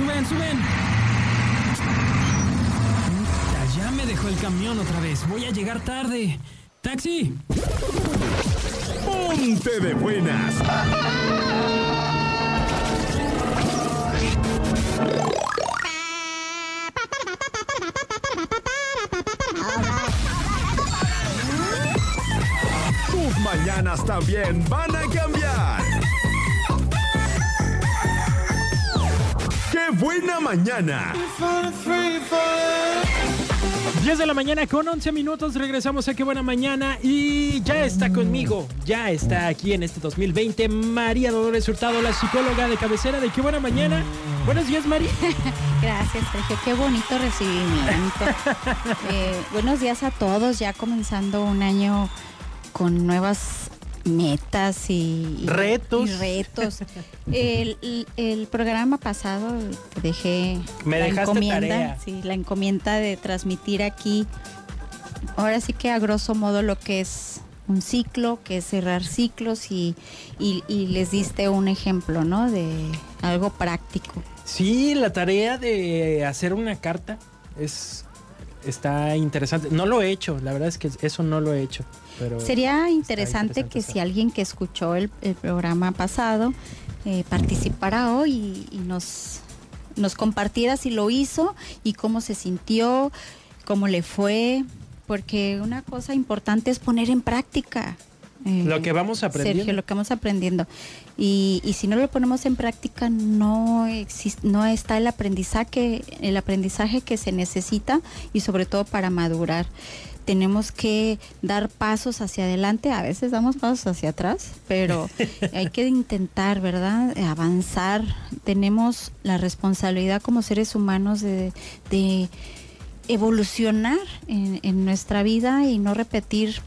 Suben, suben. Ya me dejó el camión otra vez. Voy a llegar tarde. ¡Taxi! ¡Ponte de buenas! Tus mañanas también van a cambiar. Buena mañana! 10 de la mañana con 11 minutos, regresamos a Qué Buena Mañana y ya está conmigo, ya está aquí en este 2020 María Dolores Hurtado, la psicóloga de cabecera de Qué Buena Mañana. Buenos días, María. Gracias, Sergio, qué bonito recibimiento. Eh, buenos días a todos, ya comenzando un año con nuevas metas y, Retos. y retos. El, el- programa pasado te dejé Me la dejaste encomienda, tarea. sí, la encomienda de transmitir aquí. Ahora sí que a grosso modo lo que es un ciclo, que es cerrar ciclos y, y- y les diste un ejemplo, ¿no? De algo práctico. Sí, la tarea de hacer una carta es está interesante. No lo he hecho, la verdad es que eso no lo he hecho. Pero Sería interesante, interesante que eso. si alguien que escuchó el, el programa pasado eh, participara hoy y, y nos, nos compartiera si lo hizo y cómo se sintió, cómo le fue, porque una cosa importante es poner en práctica. Eh, Lo que vamos aprendiendo. Sergio, lo que vamos aprendiendo. Y, y si no lo ponemos en práctica, no, existe, no está el aprendizaje, el aprendizaje que se necesita y sobre todo para madurar. Tenemos que dar pasos hacia adelante, a veces damos pasos hacia atrás, pero hay que intentar, ¿verdad? Avanzar. Tenemos la responsabilidad como seres humanos de, de evolucionar en, en nuestra vida y no repetir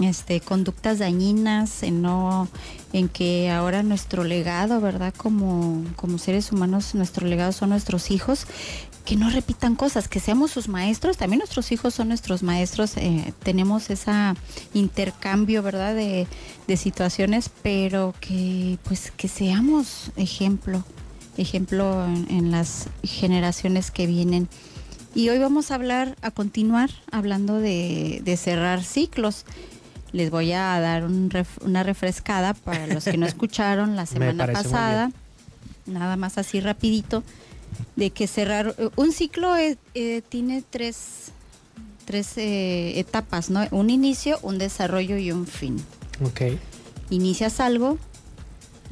este conductas dañinas en no en que ahora nuestro legado verdad como como seres humanos nuestro legado son nuestros hijos que no repitan cosas que seamos sus maestros. También nuestros hijos son nuestros maestros eh, tenemos esa intercambio verdad de, de situaciones pero que pues que seamos ejemplo ejemplo en, en las generaciones que vienen. Y hoy vamos a hablar, a continuar hablando de, de cerrar ciclos. Les voy a dar un ref- una refrescada para los que no escucharon la semana pasada, nada más así rapidito, de que cerrar un ciclo eh, eh, tiene tres, tres eh, etapas, ¿no? Un inicio, un desarrollo y un fin. Ok. Inicias algo,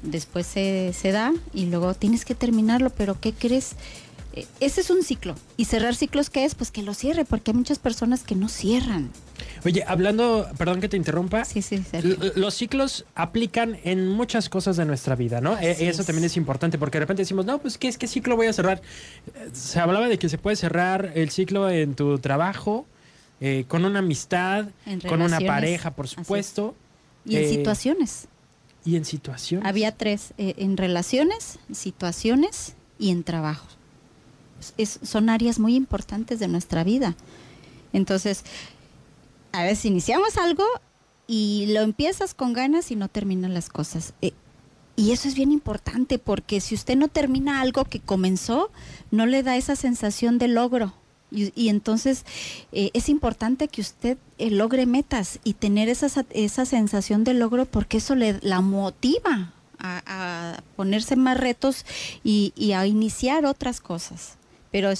después se, se da y luego tienes que terminarlo, pero ¿qué crees? Eh, Ese es un ciclo. ¿Y cerrar ciclos qué es? Pues que lo cierre, porque hay muchas personas que no cierran. Oye, hablando, perdón que te interrumpa. Sí, sí, Los ciclos aplican en muchas cosas de nuestra vida, ¿no? E- Eso es. también es importante porque de repente decimos, no, pues ¿qué, es- qué ciclo voy a cerrar? Eh, Se hablaba de que se puede cerrar el ciclo en tu trabajo, eh, con una amistad, En con una pareja, por supuesto, Y en eh, situaciones. y en situaciones. Había tres, eh, en relaciones, situaciones y en trabajo. Es- son áreas muy importantes de nuestra vida. Entonces, a veces iniciamos algo y lo empiezas con ganas y no terminan las cosas. Eh, y eso es bien importante porque si usted no termina algo que comenzó, no le da esa sensación de logro. Y, entonces eh, es importante que usted eh, logre metas y tener esa, sa- esa sensación de logro porque eso le la motiva a, ponerse más retos y a iniciar otras cosas. Pero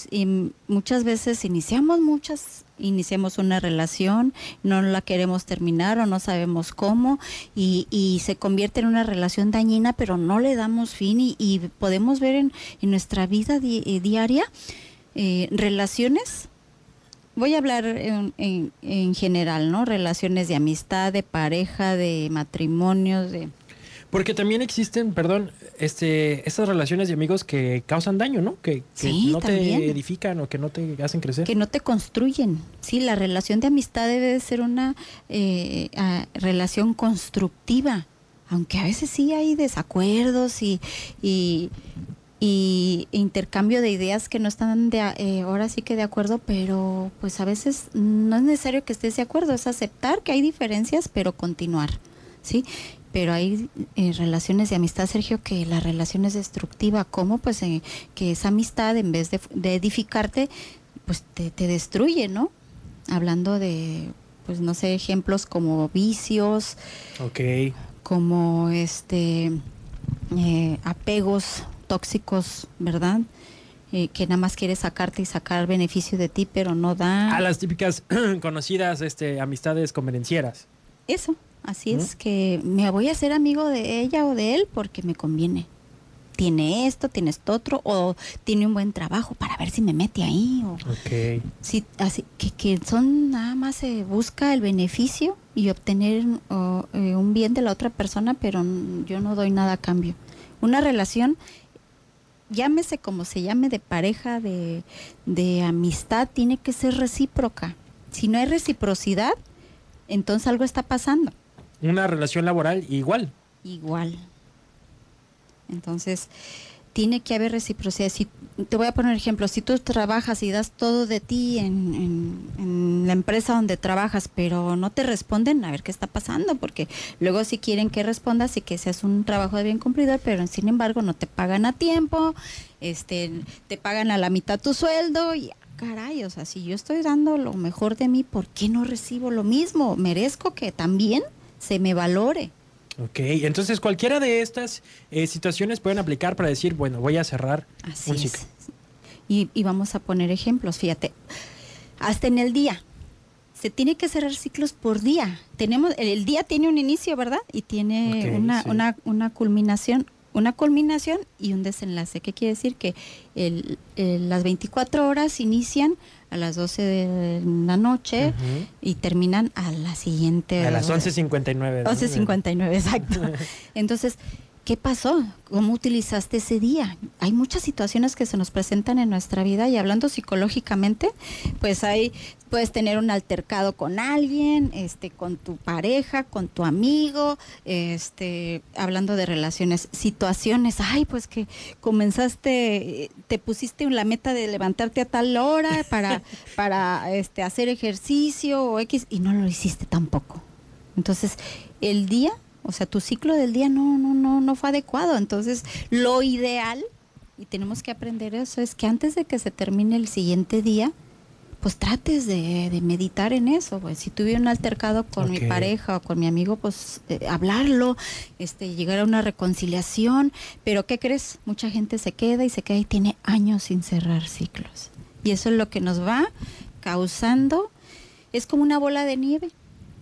muchas veces iniciamos muchas, iniciamos una relación, no la queremos terminar o no sabemos cómo y, se convierte en una relación dañina, pero no le damos fin y, podemos ver en, en nuestra vida eh, diaria eh, relaciones. Voy a hablar en, en- en general, ¿no? Relaciones de amistad, de pareja, de matrimonios, de... Porque también existen, perdón, este, estas relaciones de amigos que causan daño, ¿no? Que, que Sí, no también. te edifican o que no te hacen crecer. que no te construyen. Sí, la relación de amistad debe de ser una eh, relación constructiva, aunque a veces sí hay desacuerdos y, y, y intercambio de ideas que no están de, eh, ahora sí que de acuerdo, pero pues a veces no es necesario que estés de acuerdo, es aceptar que hay diferencias, pero continuar, ¿sí? Pero hay eh, relaciones de amistad, Sergio, que la relación es destructiva. ¿Cómo? Pues eh, que esa amistad, en vez de, de edificarte, pues te, te destruye, ¿no? Hablando de, pues no sé, ejemplos como vicios, Ok. como este eh, apegos tóxicos, ¿verdad? Eh, que nada más quiere sacarte y sacar beneficio de ti, pero no da. A las típicas conocidas este, amistades convenencieras. Eso, así es que me voy a hacer amigo de ella o de él porque me conviene. Tiene esto, tiene esto otro, o tiene un buen trabajo para ver si me mete ahí. O, Ok. Sí, así que, que son nada más se busca el beneficio y obtener eh, un bien de la otra persona, pero yo no doy nada a cambio. Una relación, llámese como se llame, de pareja, de, de amistad, tiene que ser recíproca. Si no hay reciprocidad, entonces algo está pasando. Una relación laboral igual. Igual. Entonces, tiene que haber reciprocidad. Si, te voy a poner ejemplo, si tú trabajas y das todo de ti en, en- en la empresa donde trabajas, pero no te responden, a ver qué está pasando, porque luego si quieren que respondas y que seas un trabajo de bien cumplidor, pero sin embargo no te pagan a tiempo, este, te pagan a la mitad tu sueldo y ah, caray, o sea, si yo estoy dando lo mejor de mí, ¿por qué no recibo lo mismo? Merezco que también se me valore. Ok, entonces cualquiera de estas eh, situaciones pueden aplicar para decir, bueno, voy a cerrar Así un es. ciclo. Y, y vamos a poner ejemplos, fíjate. Hasta en el día. Se tiene que cerrar ciclos por día. Tenemos, el, el día tiene un inicio, ¿verdad? Y tiene una, sí. una, una culminación. Una culminación y un desenlace. ¿Qué quiere decir? Que el- el- las 24 horas inician a las 12 de la noche y terminan a la siguiente A las hora. 11.59. ¿no? 11.59, exacto. Entonces, ¿qué pasó? ¿Cómo utilizaste ese día? Hay muchas situaciones que se nos presentan en nuestra vida y hablando psicológicamente, pues hay puedes tener un altercado con alguien, este con tu pareja, con tu amigo, este hablando de relaciones, situaciones, ay, pues que comenzaste te pusiste la meta de levantarte a tal hora para para este hacer ejercicio o X y no lo hiciste tampoco. Entonces, el día, o sea, tu ciclo del día no, no, no, no fue adecuado. Entonces, lo ideal, y tenemos que aprender eso, es que antes de que se termine el siguiente día, pues trates de, de meditar en eso. Pues si tuve un altercado con mi pareja o con mi amigo, pues eh, hablarlo, este, llegar a una reconciliación. Pero ¿qué crees? Mucha gente se queda y se queda y tiene años sin cerrar ciclos. Y eso es lo que nos va causando, es como una bola de nieve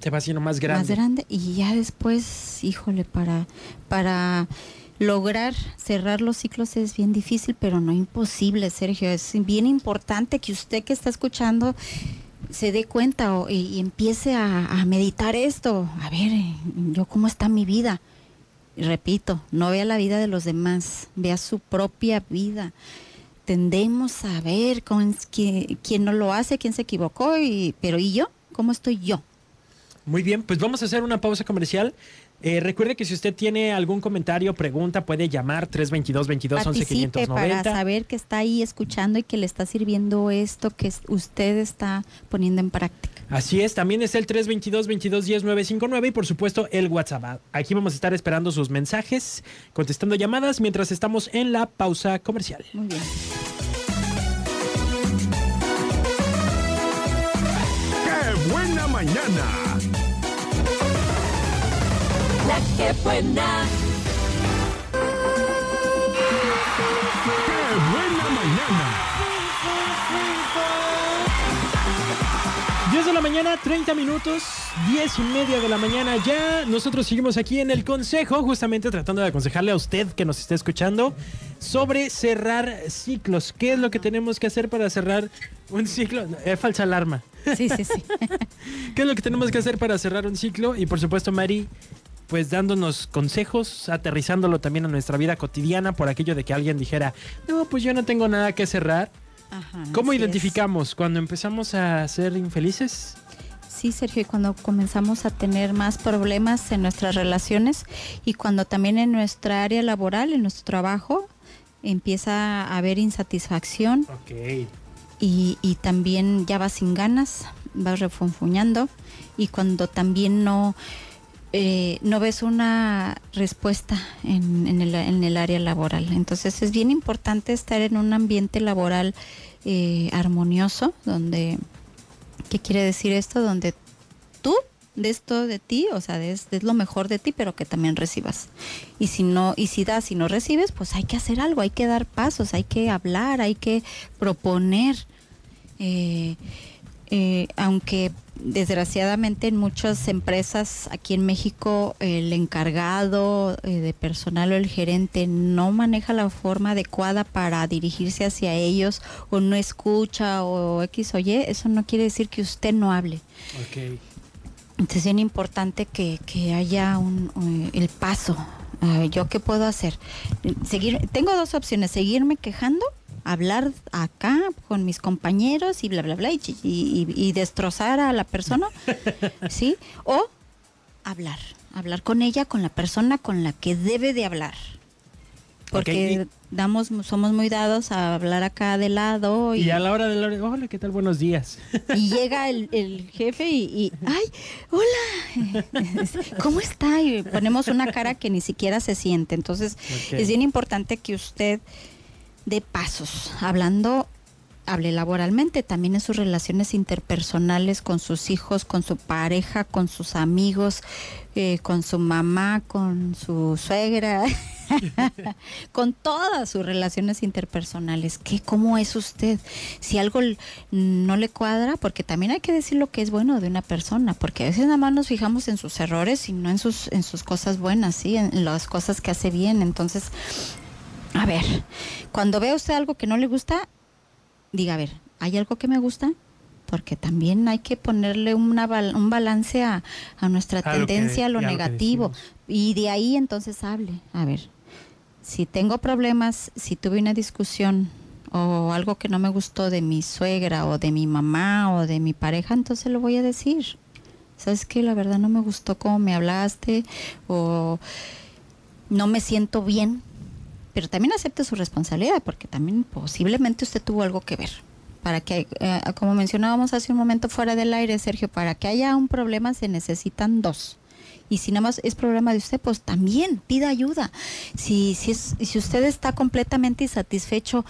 Se va haciendo más grande. más grande y ya después, híjole, para para lograr cerrar los ciclos es bien difícil, pero no imposible, Sergio. Es bien importante que usted que está escuchando se dé cuenta o- y, y empiece a, a meditar esto. A ver, yo cómo está mi vida. Y repito, no vea la vida de los demás, vea su propia vida. Tendemos a ver con quién, quién no lo hace, quién se equivocó, y, pero ¿y yo? ¿Cómo estoy yo? Muy bien, pues vamos a hacer una pausa comercial. Eh, recuerde que si usted tiene algún comentario, pregunta, puede llamar 322 22 11 participe para 590. saber que está ahí escuchando y que le está sirviendo esto que usted está poniendo en práctica. Así es, también es el 322 22 10 959 y por supuesto el WhatsApp. Aquí vamos a estar esperando sus mensajes, contestando llamadas mientras estamos en la pausa comercial. Muy bien. ¡Qué buena mañana! La que buena. ¡Qué buena mañana! 10 de la mañana, 30 minutos, 10 y media de la mañana ya. Nosotros seguimos aquí en el consejo, justamente tratando de aconsejarle a usted que nos está escuchando sobre cerrar ciclos. ¿Qué es lo que tenemos que hacer para cerrar un ciclo? Eh, falsa alarma. Sí, sí, sí. ¿Qué es lo que tenemos que hacer para cerrar un ciclo? Y por supuesto, Mari, pues dándonos consejos, aterrizándolo también a nuestra vida cotidiana por aquello de que alguien dijera, no, pues yo no tengo nada que cerrar. Ajá, ¿Cómo así es. identificamos cuando empezamos a ser infelices? Sí, Sergio, y cuando comenzamos a tener más problemas en nuestras relaciones y cuando también en nuestra área laboral, en nuestro trabajo, empieza a haber insatisfacción y, y también ya vas sin ganas, vas refunfuñando y cuando también no eh, no ves una respuesta en, en, el, en, el, área laboral. Entonces es bien importante estar en un ambiente laboral eh, armonioso, donde, ¿qué quiere decir esto? Donde tú des todo de ti, o sea, des, lo mejor de ti, pero que también recibas. Y si no, y si das y no recibes, pues hay que hacer algo, hay que dar pasos, hay que hablar, hay que proponer. Eh, eh, aunque desgraciadamente en muchas empresas aquí en México el encargado eh, de personal o el gerente no maneja la forma adecuada para dirigirse hacia ellos o no escucha o X o Y, eso no quiere decir que usted no hable. Okay. Entonces es bien importante que, que haya un, uh, el paso. Uh, ¿Yo qué puedo hacer? Seguir, tengo dos opciones, seguirme quejando hablar acá con mis compañeros y bla, bla, bla, y, y, y destrozar a la persona, ¿sí? O hablar, hablar con ella, con la persona con la que debe de hablar. Porque okay. damos, somos muy dados a hablar acá de lado. Y, y a la hora de la hora, hola, ¿qué tal? Buenos días. Y llega el, el jefe y, y, ay, hola, ¿cómo está? Y ponemos una cara que ni siquiera se siente. Entonces, okay. es bien importante que usted de pasos, hablando, hable laboralmente, también en sus relaciones interpersonales con sus hijos, con su pareja, con sus amigos, eh, con su mamá, con su suegra, con todas sus relaciones interpersonales. ¿Qué, ¿Cómo es usted? Si algo no le cuadra, porque también hay que decir lo que es bueno de una persona, porque a veces nada más nos fijamos en sus errores y no en sus, en sus cosas buenas, ¿sí? en las cosas que hace bien. Entonces, a ver, cuando vea usted algo que no le gusta, diga, a ver, ¿hay algo que me gusta? Porque también hay que ponerle una, un balance a, a nuestra a tendencia, lo que, a lo negativo. Lo y de ahí entonces hable. A ver, si tengo problemas, si tuve una discusión o algo que no me gustó de mi suegra o de mi mamá o de mi pareja, entonces lo voy a decir. ¿Sabes qué? La verdad no me gustó cómo me hablaste o no me siento bien pero también acepte su responsabilidad, porque también posiblemente usted tuvo algo que ver. Para que, eh, como mencionábamos hace un momento fuera del aire, Sergio, para que haya un problema se necesitan dos. Y si nada más es problema de usted, pues también pida ayuda. Si, si, es, si usted está completamente insatisfecho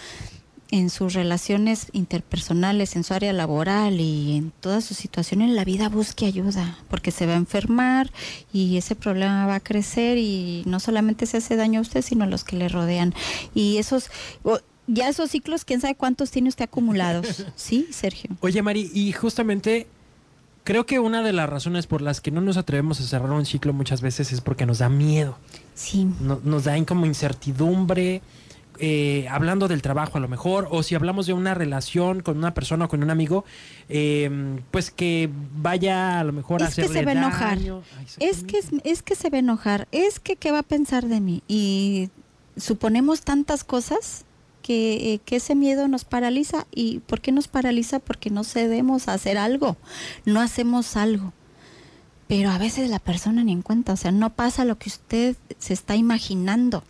en sus relaciones interpersonales, en su área laboral y en todas sus situaciones en la vida busque ayuda, porque se va a enfermar y ese problema va a crecer y no solamente se hace daño a usted, sino a los que le rodean. Y esos ya esos ciclos, quién sabe cuántos tiene usted acumulados. ¿Sí, Sergio? Oye, Mari, y justamente creo que una de las razones por las que no nos atrevemos a cerrar un ciclo muchas veces es porque nos da miedo. Sí. No, nos da como incertidumbre eh, hablando del trabajo a lo mejor, o si hablamos de una relación con una persona o con un amigo, eh, pues que vaya a lo mejor es a hacerle que se va a enojar. Es que, es que se va a enojar, es que qué va a pensar de mí. Y suponemos tantas cosas que, eh, que, ese miedo nos paraliza. ¿Y por qué nos paraliza? Porque no cedemos a hacer algo, no hacemos algo. Pero a veces la persona ni en cuenta, o sea, no pasa lo que usted se está imaginando.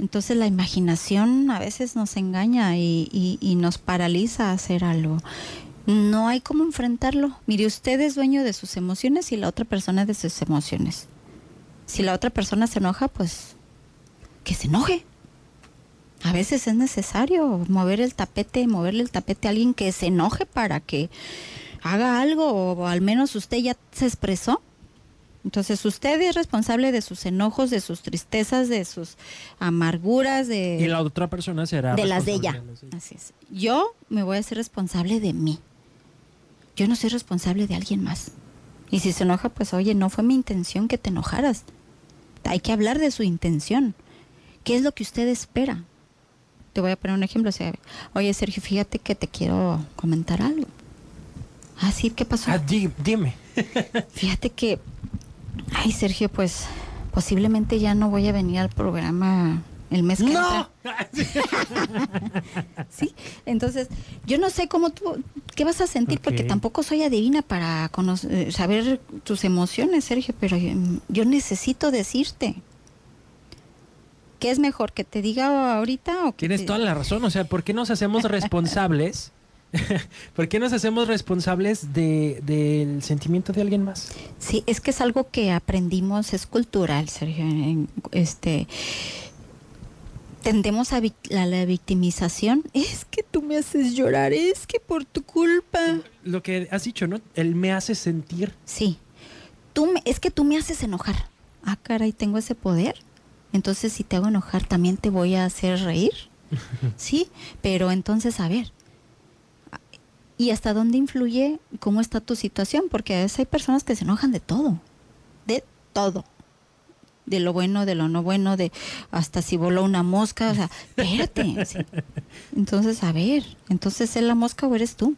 Entonces la imaginación a veces nos engaña y, nos paraliza a hacer algo. No hay cómo enfrentarlo. Mire, usted es dueño de sus emociones y la otra persona de sus emociones. Si la otra persona se enoja, pues que se enoje. A veces es necesario mover el tapete, moverle el tapete a alguien que se enoje para que haga algo o al menos usted ya se expresó. Entonces usted es responsable de sus enojos, de sus tristezas, de sus amarguras, de y la otra persona será de las de ella. Así es. Yo me voy a ser responsable de mí. Yo no soy responsable de alguien más. Y si se enoja, pues oye, no fue mi intención que te enojaras. Hay que hablar de su intención. ¿Qué es lo que usted espera? Te voy a poner un ejemplo. O sea, oye, Sergio, fíjate que te quiero comentar algo. Ah, sí, ¿qué pasó? Ah, di, dime. Fíjate que Ay, Sergio, pues posiblemente ya no voy a venir al programa el mes que ¡No! entra. sí, entonces yo no sé cómo tú, qué vas a sentir, porque tampoco soy adivina para conocer, eh, saber tus emociones, Sergio, pero yo, yo necesito decirte. ¿Qué es mejor, que te diga ahorita o que Tienes te- toda la razón. O sea, ¿por qué nos hacemos responsables ¿Por qué nos hacemos responsables de, del sentimiento de alguien más? Sí, es que es algo que aprendimos, es cultural, Sergio. en- Este, tendemos a la victimización. Es que tú me haces llorar, es que por tu culpa. Lo que has dicho, ¿no? Él me hace sentir. Sí, tú me, es que tú me haces enojar. Ah, caray, tengo ese poder. Entonces, si te hago enojar, también te voy a hacer reír. Sí, pero entonces, a ver. ¿Y hasta dónde influye cómo está tu situación? Porque a veces hay personas que se enojan de todo. De todo. De lo bueno, de lo no bueno, de hasta si voló una mosca. O sea, espérate. sí. Entonces, a ver, entonces es la mosca o eres tú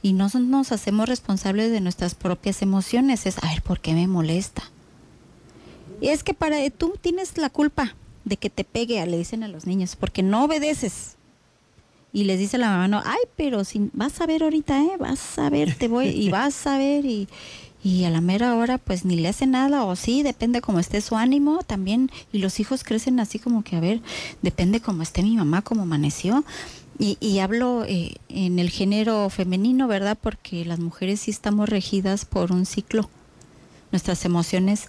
y no nos hacemos responsables de nuestras propias emociones. Es, a ver, ¿por qué me molesta? Y es que para tú tienes la culpa de que te pegue, le dicen a los niños, porque no obedeces. Y les dice la mamá, no, ay, pero si, vas a ver ahorita, ¿eh? Vas a ver, te voy, y vas a ver, y, y a la mera hora, pues ni le hace nada, o sí, depende cómo esté su ánimo también. Y los hijos crecen así como que, a ver, depende cómo esté mi mamá, cómo amaneció. Y, y hablo eh, en el género femenino, ¿verdad? Porque las mujeres sí estamos regidas por un ciclo. Nuestras emociones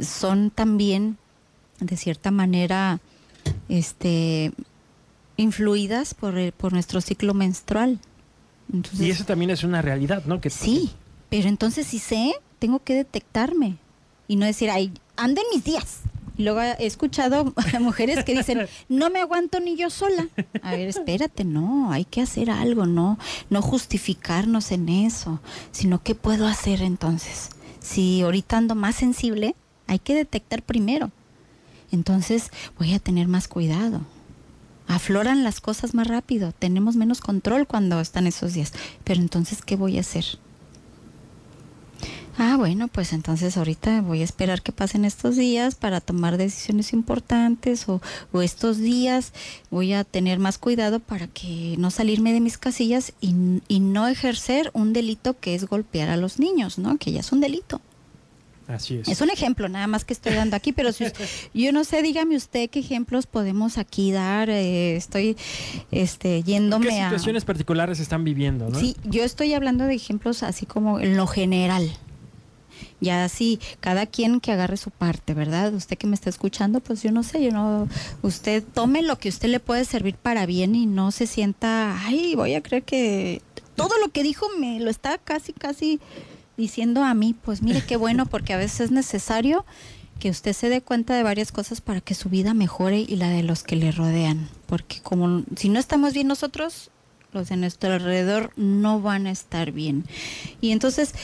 son también, de cierta manera, este, influidas por, el- por nuestro ciclo menstrual. Entonces, Y eso también es una realidad, ¿no? Que Sí, pero entonces si sé, tengo que detectarme y no decir, ay, ando en mis días. Y luego he escuchado a mujeres que dicen, no me aguanto ni yo sola. A ver, espérate, no, hay que hacer algo, no, no justificarnos en eso, sino qué puedo hacer entonces. Si ahorita ando más sensible, hay que detectar primero. Entonces voy a tener más cuidado. Afloran las cosas más rápido, tenemos menos control cuando están esos días. Pero entonces, ¿qué voy a hacer? Ah, bueno, pues entonces ahorita voy a esperar que pasen estos días para tomar decisiones importantes o, o estos días voy a tener más cuidado para que no salirme de mis casillas y, y no ejercer un delito que es golpear a los niños, ¿no? Que ya es un delito. Así es. Es un ejemplo nada más que estoy dando aquí, pero si us- yo no sé, dígame usted qué ejemplos podemos aquí dar. eh, estoy este, yéndome ¿Qué a... situaciones particulares están viviendo, no? Sí, yo estoy hablando de ejemplos así como en lo general. Ya así, cada quien que agarre su parte, ¿verdad? Usted que me está escuchando, pues yo no sé, yo no, usted tome lo que usted le puede servir para bien y no se sienta, ay, voy a creer que todo lo que dijo me lo está casi, casi diciendo a mí. Pues mire qué bueno, porque a veces es necesario que usted se dé cuenta de varias cosas para que su vida mejore y la de los que le rodean. Porque como si no estamos bien nosotros, los de nuestro alrededor no van a estar bien. Y entonces,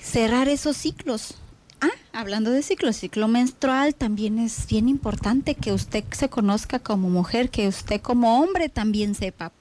cerrar esos ciclos. Ah, hablando de ciclo, ciclo menstrual también es bien importante que usted se conozca como mujer, que usted como hombre también sepa.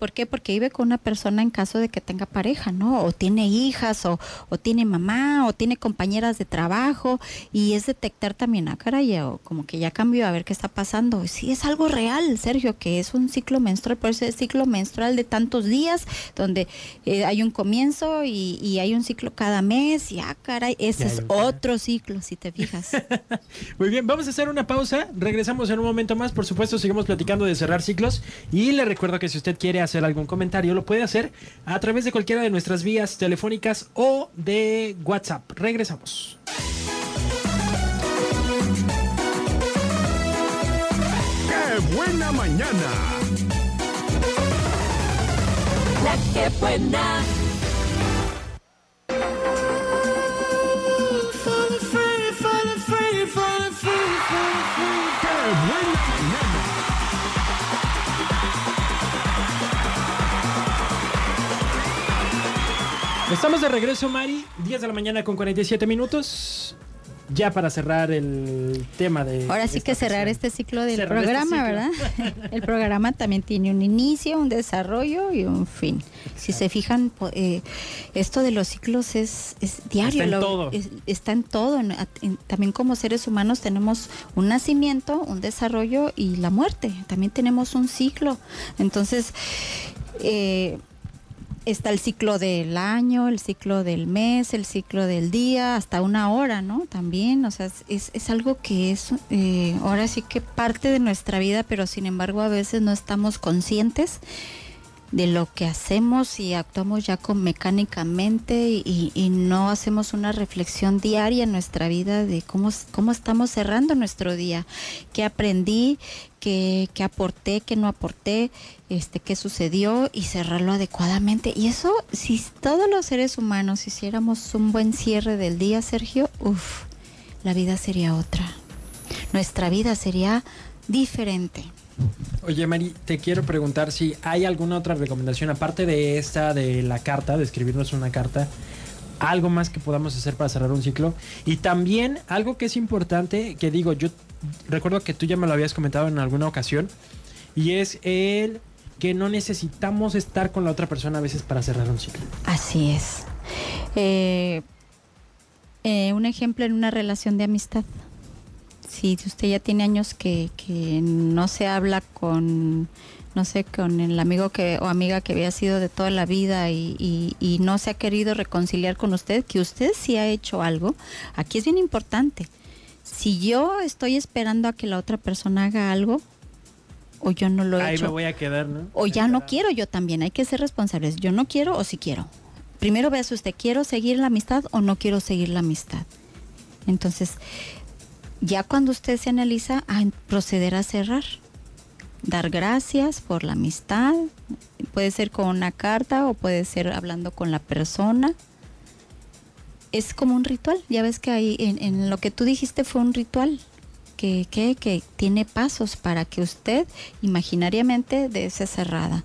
¿Por qué? Porque vive con una persona en caso de que tenga pareja, ¿no? O tiene hijas, o, o tiene mamá, o tiene compañeras de trabajo, y es detectar también, ah, caray, o como que ya cambió a ver qué está pasando. Sí, es algo real, Sergio, que es un ciclo menstrual, por eso es ciclo menstrual de tantos días, donde eh, hay un comienzo y, y hay un ciclo cada mes, y ah, caray, ese Ya es otro ciclo, si te fijas. Muy bien, vamos a hacer una pausa. Regresamos en un momento más. Por supuesto, seguimos platicando de cerrar ciclos. Y le recuerdo que si usted quiere hacer algún comentario, lo puede hacer a través de cualquiera de nuestras vías telefónicas o de WhatsApp. Regresamos. ¡Qué buena mañana! La que buena. Estamos de regreso, Mari. 10 de la mañana con 47 minutos. Ya para cerrar el tema de. Ahora sí que cerrar este ciclo del Cerrar este programa, ciclo. ¿verdad? El programa también tiene un inicio, un desarrollo y un fin. Si se fijan, eh, esto de los ciclos es, es diario. Está en lo- todo. es- está en todo. En- en- también como seres humanos tenemos un nacimiento, un desarrollo y la muerte. También tenemos un ciclo. Entonces, eh, está el ciclo del año, el ciclo del mes, el ciclo del día, hasta una hora, ¿no? También, o sea, es- es, algo que es eh, ahora sí que parte de nuestra vida, pero sin embargo a veces no estamos conscientes de lo que hacemos y actuamos ya con mecánicamente y, y no hacemos una reflexión diaria en nuestra vida de cómo, cómo estamos cerrando nuestro día, qué aprendí, qué, qué aporté, qué no aporté, este, qué sucedió y cerrarlo adecuadamente. Y eso, si todos los seres humanos hiciéramos un buen cierre del día, Sergio, uff, la vida sería otra. Nuestra vida sería diferente. Oye, Mari, te quiero preguntar si hay alguna otra recomendación, aparte de esta de la carta, de escribirnos una carta, algo más que podamos hacer para cerrar un ciclo. Y también algo que es importante, que digo, yo recuerdo que tú ya me lo habías comentado en alguna ocasión, y es el que no necesitamos estar con la otra persona a veces para cerrar un ciclo. Así es. Eh, eh, un ejemplo en una relación de amistad si usted ya tiene años que, que no se habla con, no sé, con el amigo que o amiga que había sido de toda la vida y, y, y, no se ha querido reconciliar con usted, que usted sí ha hecho algo, aquí es bien importante. Si yo estoy esperando a que la otra persona haga algo, o yo no lo he Ahí hecho, me voy a quedar, ¿no? o ya no quiero yo también, hay que ser responsables. Yo no quiero o si quiero. Primero vea si usted quiero seguir la amistad o no quiero seguir la amistad. Entonces, ya cuando usted se analiza, a proceder a cerrar. Dar gracias por la amistad. Puede ser con una carta o puede ser hablando con la persona. Es como un ritual. Ya ves que ahí en, lo que tú dijiste fue un ritual. Que, que, que tiene pasos para que usted imaginariamente de esa cerrada.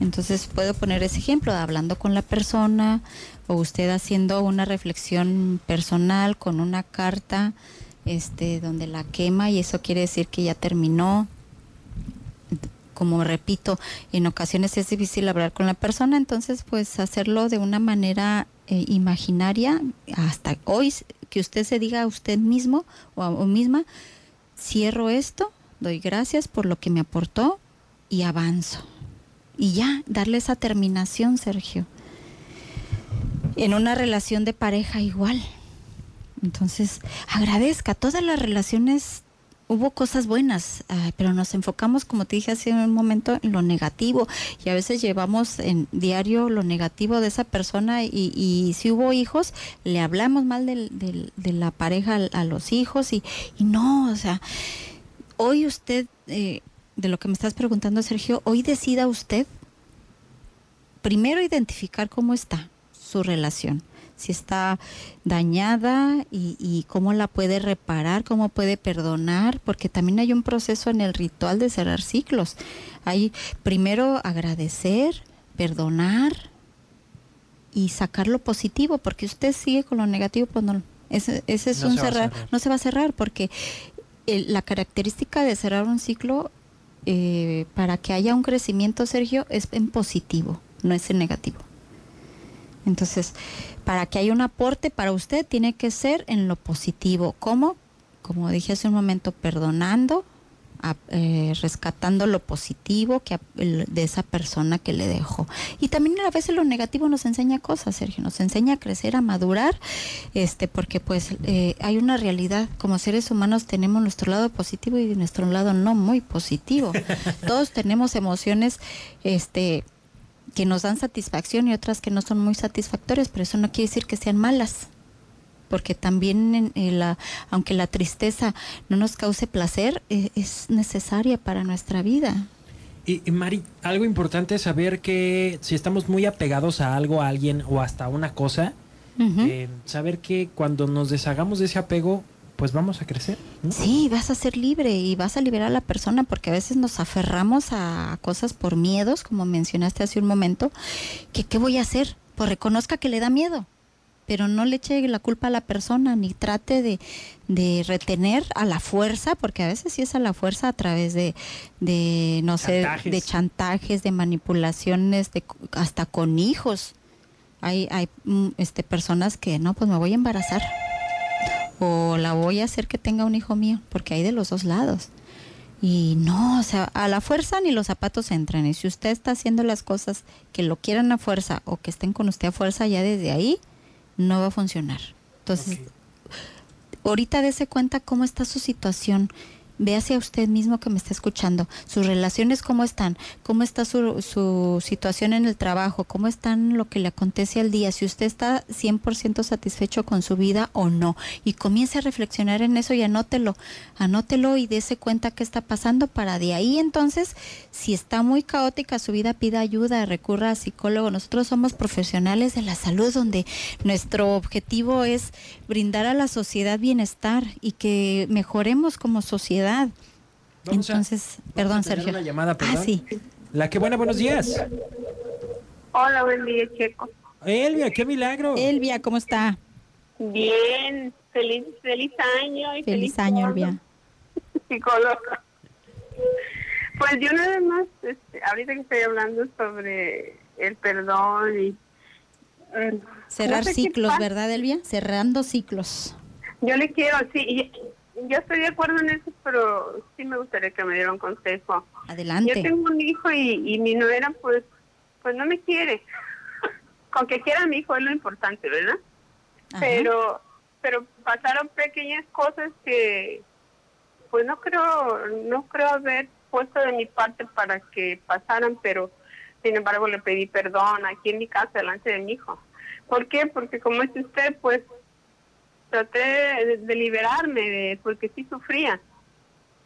Entonces puedo poner ese ejemplo, hablando con la persona o usted haciendo una reflexión personal con una carta este, donde la quema y eso quiere decir que ya terminó. Como repito, en ocasiones es difícil hablar con la persona, entonces pues hacerlo de una manera eh, imaginaria, hasta hoy que usted se diga a usted mismo o, a, o misma, cierro esto, doy gracias por lo que me aportó y avanzo. Y ya, darle esa terminación, Sergio. En una relación de pareja igual, entonces, agradezca. Todas las relaciones hubo cosas buenas, uh, pero nos enfocamos, como te dije hace un momento, en lo negativo. Y a veces llevamos en diario lo negativo de esa persona y, y si hubo hijos, le hablamos mal del, del, de la pareja a, a los hijos y, y, no, o sea, hoy usted, eh, de lo que me estás preguntando, Sergio, hoy decida usted primero identificar cómo está su relación si está dañada y, y, cómo la puede reparar, cómo puede perdonar, porque también hay un proceso en el ritual de cerrar ciclos. Hay primero agradecer, perdonar y sacar lo positivo, porque usted sigue con lo negativo, pues no, ese, ese es No un se va a cerrar, cerrar. no se va a cerrar, porque el- la característica de cerrar un ciclo eh, para que haya un crecimiento, Sergio, es en positivo, no es en negativo. Entonces, para que haya un aporte para usted, tiene que ser en lo positivo. ¿Cómo? Como dije hace un momento, perdonando, a- eh, rescatando lo positivo que, de esa persona que le dejó. Y también a veces lo negativo nos enseña cosas, Sergio, nos enseña a crecer, a madurar, este, porque pues eh, hay una realidad, como seres humanos tenemos nuestro lado positivo y nuestro lado no muy positivo. Todos tenemos emociones, este, que nos dan satisfacción y otras que no son muy satisfactorias, pero eso no quiere decir que sean malas. Porque también, en, en la, aunque la tristeza no nos cause placer, eh, es necesaria para nuestra vida. Y, y, Mari, algo importante es saber que si estamos muy apegados a algo, a alguien o hasta una cosa, eh, saber que cuando nos deshagamos de ese apego, pues vamos a crecer. ¿no? Sí, vas a ser libre y vas a liberar a la persona porque a veces nos aferramos a cosas por miedos, como mencionaste hace un momento, que qué voy a hacer? Pues reconozca que le da miedo, pero no le eche la culpa a la persona ni trate de, de retener a la fuerza, porque a veces sí es a la fuerza a través de, de no sé, Chantajes. de chantajes, de manipulaciones, de, hasta con hijos. Hay, hay mm, este, personas que no, pues me voy a embarazar o la voy a hacer que tenga un hijo mío, porque hay de los dos lados. Y no, o sea, a la fuerza ni los zapatos entran. Y si usted está haciendo las cosas que lo quieran a fuerza o que estén con usted a fuerza, ya desde ahí no va a funcionar. Entonces, ahorita dése cuenta cómo está su situación ve hacia usted mismo que me está escuchando. Sus relaciones, ¿cómo están? ¿Cómo está su, su situación en el trabajo? ¿Cómo están lo que le acontece al día? Si usted está 100% satisfecho con su vida o no. Y comience a reflexionar en eso y anótelo. Anótelo y dése cuenta qué está pasando para de ahí entonces, si está muy caótica su vida, pida ayuda, recurra a psicólogo. Nosotros somos profesionales de la salud donde nuestro objetivo es brindar a la sociedad bienestar y que mejoremos como sociedad entonces, perdón, Sergio. Una llamada, Ah, perdón. sí. La que buena, buenos días. Hola, buen día, Checo. Elvia, qué milagro. Elvia, ¿cómo está? Bien, feliz, feliz año. Y Feliz año, Elvia. Psicóloga. Pues yo nada más, este, ahorita que estoy hablando sobre el perdón y... eh, Cerrar no sé ciclos. ¿verdad, Elvia? Cerrando ciclos. Yo le quiero, sí, yo estoy de acuerdo en eso, pero sí me gustaría que me diera un consejo. Yo Adelante. tengo un hijo y, y mi nuera, pues, pues no me quiere. Con que quiera a mi hijo es lo importante, ¿verdad? Ajá. pero pero pasaron pequeñas cosas que pues no creo no creo haber puesto de mi parte para que pasaran pero sin embargo le pedí perdón aquí en mi casa delante de mi hijo ¿por qué? porque como es usted pues traté de, liberarme de, porque sí sufría.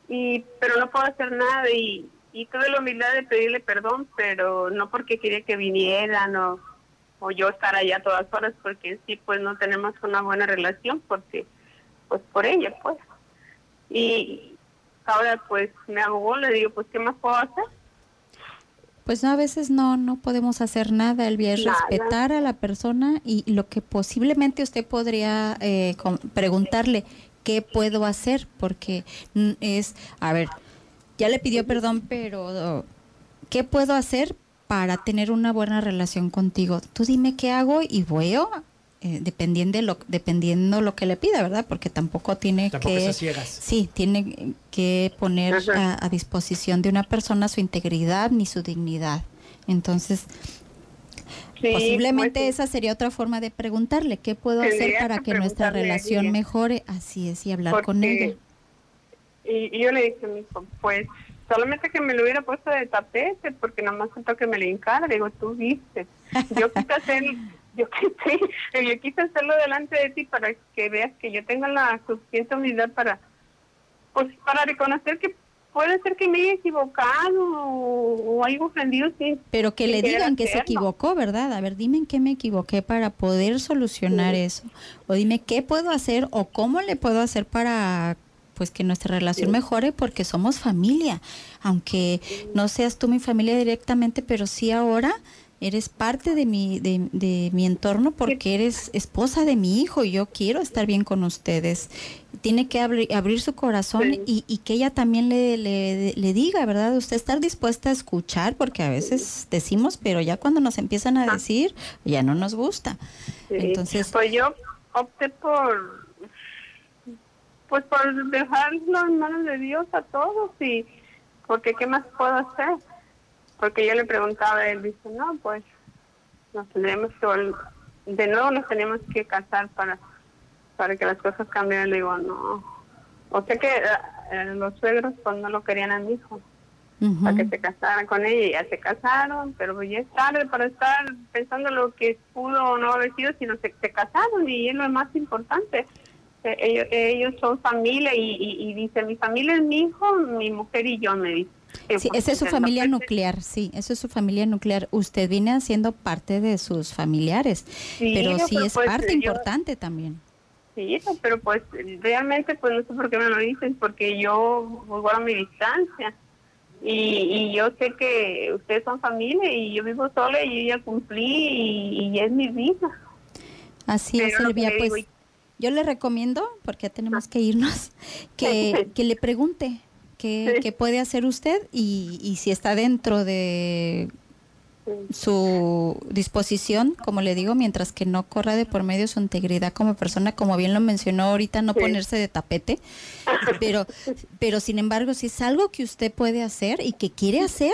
Y pero no puedo hacer nada y y tuve la humildad de pedirle perdón pero no porque quería que vinieran o o yo estar allá todas horas porque en sí pues no tenemos una buena relación porque pues por ella pues. Y ahora pues me hago le digo pues qué más puedo hacer Pues no, a veces no, no podemos hacer nada, Elvia, es Nada. respetar a la persona y lo que posiblemente usted podría eh, preguntarle, ¿qué puedo hacer? Porque es, a ver, ya le pidió perdón, pero ¿qué puedo hacer para tener una buena relación contigo? Tú dime qué hago y voy a, eh, dependiendo, de lo, dependiendo lo que le pida, ¿verdad? Porque tampoco tiene Tampoco que... ciegas. Sí, tiene que poner a, a disposición de una persona su integridad ni su dignidad. Entonces, Sí, posiblemente pues, esa sería otra forma de preguntarle, ¿qué puedo hacer para que nuestra relación mejore? Así es, y hablar con ella. y, y yo le dije a mi hijo pues solamente que me lo hubiera puesto de tapete porque nomás faltó que me le hincara digo tú viste yo quise hacer yo quise yo quise hacerlo delante de ti para que veas que yo tenga la suficiente humildad para pues para reconocer que puede ser que me haya equivocado o, o algo ofendido sí Pero que le digan que se equivocó, ¿verdad? A ver, dime en qué me equivoqué para poder solucionar eso. O dime qué puedo hacer o cómo le puedo hacer para pues que nuestra relación mejore porque somos familia. Aunque no seas tú mi familia directamente, pero sí ahora eres parte de mi, de, de mi entorno porque eres esposa de mi hijo y yo quiero estar bien con ustedes. Tiene que abrir, abrir su corazón Sí. y, y que ella también le, le, le diga, ¿verdad? Usted estar dispuesta a escuchar porque a veces decimos, pero ya cuando nos empiezan a Ah. decir, ya no nos gusta. Sí. Entonces, pues yo opté por pues por dejarlo en manos de Dios a todos y porque qué más puedo hacer porque yo le preguntaba él dice no pues nos tenemos que de nuevo nos tenemos que casar para para que las cosas cambien le digo no o sea que eh, eh, los suegros pues no lo querían a mi hijo para que se casaran con ella y ya se casaron, pero ya es tarde para estar pensando lo que pudo o no haber sido, sino se, se casaron y es lo más importante. Eh, Ellos, ellos son familia y, y, y dice, mi familia es mi hijo, mi mujer y yo, me dice. Sí, esa es su familia nuclear, sí, eso es su familia nuclear. Usted viene haciendo parte de sus familiares, Sí, pero sí pero es pues, parte yo- importante también. Sí, pero pues realmente pues no sé por qué me lo dicen, porque yo guardo mi distancia. Y, y yo sé que ustedes son familia y yo vivo sola y yo ya cumplí y, y es mi vida. Así Pero es, que pues digo- yo le recomiendo, porque ya tenemos que irnos, que, que le pregunte qué, Sí. qué puede hacer usted y, y si está dentro de su disposición, como le digo, mientras que no corra de por medio su integridad como persona, como bien lo mencionó ahorita, no Sí. ponerse de tapete, pero, pero sin embargo, si es algo que usted puede hacer y que quiere hacer,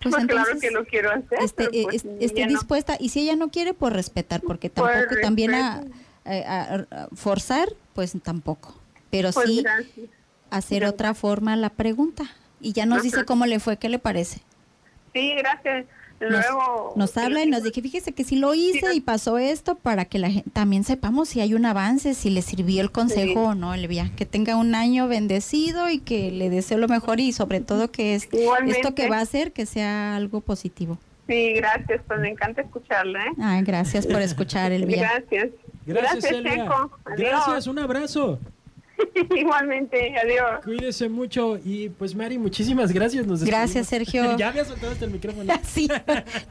pues, Pues, claro entonces que lo quiero hacer. esté, pero, pues, esté no. dispuesta y si ella no quiere, pues respetar, porque tampoco también a. a- a- a forzar, pues tampoco. Pero Pues sí, gracias. hacer otra forma la pregunta. Y ya nos dice cómo le fue, ¿qué le parece? Sí, gracias. Luego. nos habla y nos dice, fíjese que sí lo hice y pasó esto para que la gente también sepamos si hay un avance, si le sirvió el consejo Sí. o no, Elvia. Que tenga un año bendecido y que le deseo lo mejor y sobre todo que es, Igualmente. esto que va a hacer que sea algo positivo. Sí, gracias. Pues me encanta escucharla, ¿eh? Ay, gracias por escuchar, Elvia. Gracias. Gracias, Elvia. Checo. Adiós. Gracias, un abrazo. Igualmente. Adiós. Cuídese mucho. Y pues, Mari, muchísimas gracias. Nos Gracias. Sergio. ya había soltado hasta el micrófono. Sí,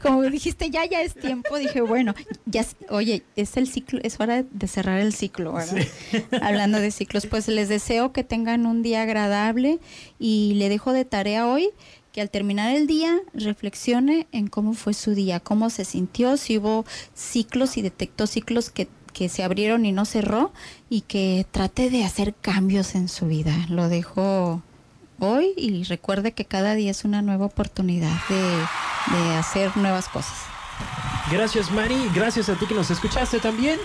como dijiste, ya, ya es tiempo, dije, bueno, ya, oye, es el ciclo, es hora de cerrar el ciclo, ¿verdad? Hablando de ciclos, pues les deseo que tengan un día agradable y le dejo de tarea hoy que al terminar el día reflexione en cómo fue su día, cómo se sintió, si hubo ciclos y detectó ciclos que, que se abrieron y no cerró y que trate de hacer cambios en su vida. Lo dejo hoy y recuerde que cada día es una nueva oportunidad de, hacer nuevas cosas. Gracias, Mari. Gracias a ti que nos escuchaste también.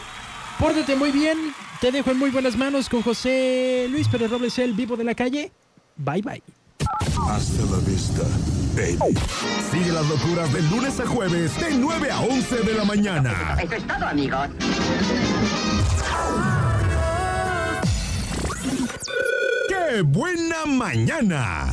Pórtate muy bien. Te dejo en muy buenas manos con José Luis Pérez Robles, el vivo de la calle. Bye, bye. Hasta la vista, baby. Sigue las locuras de lunes a jueves, de 9 a 11 de la mañana. Eso es todo, amigos. ¡Qué buena mañana!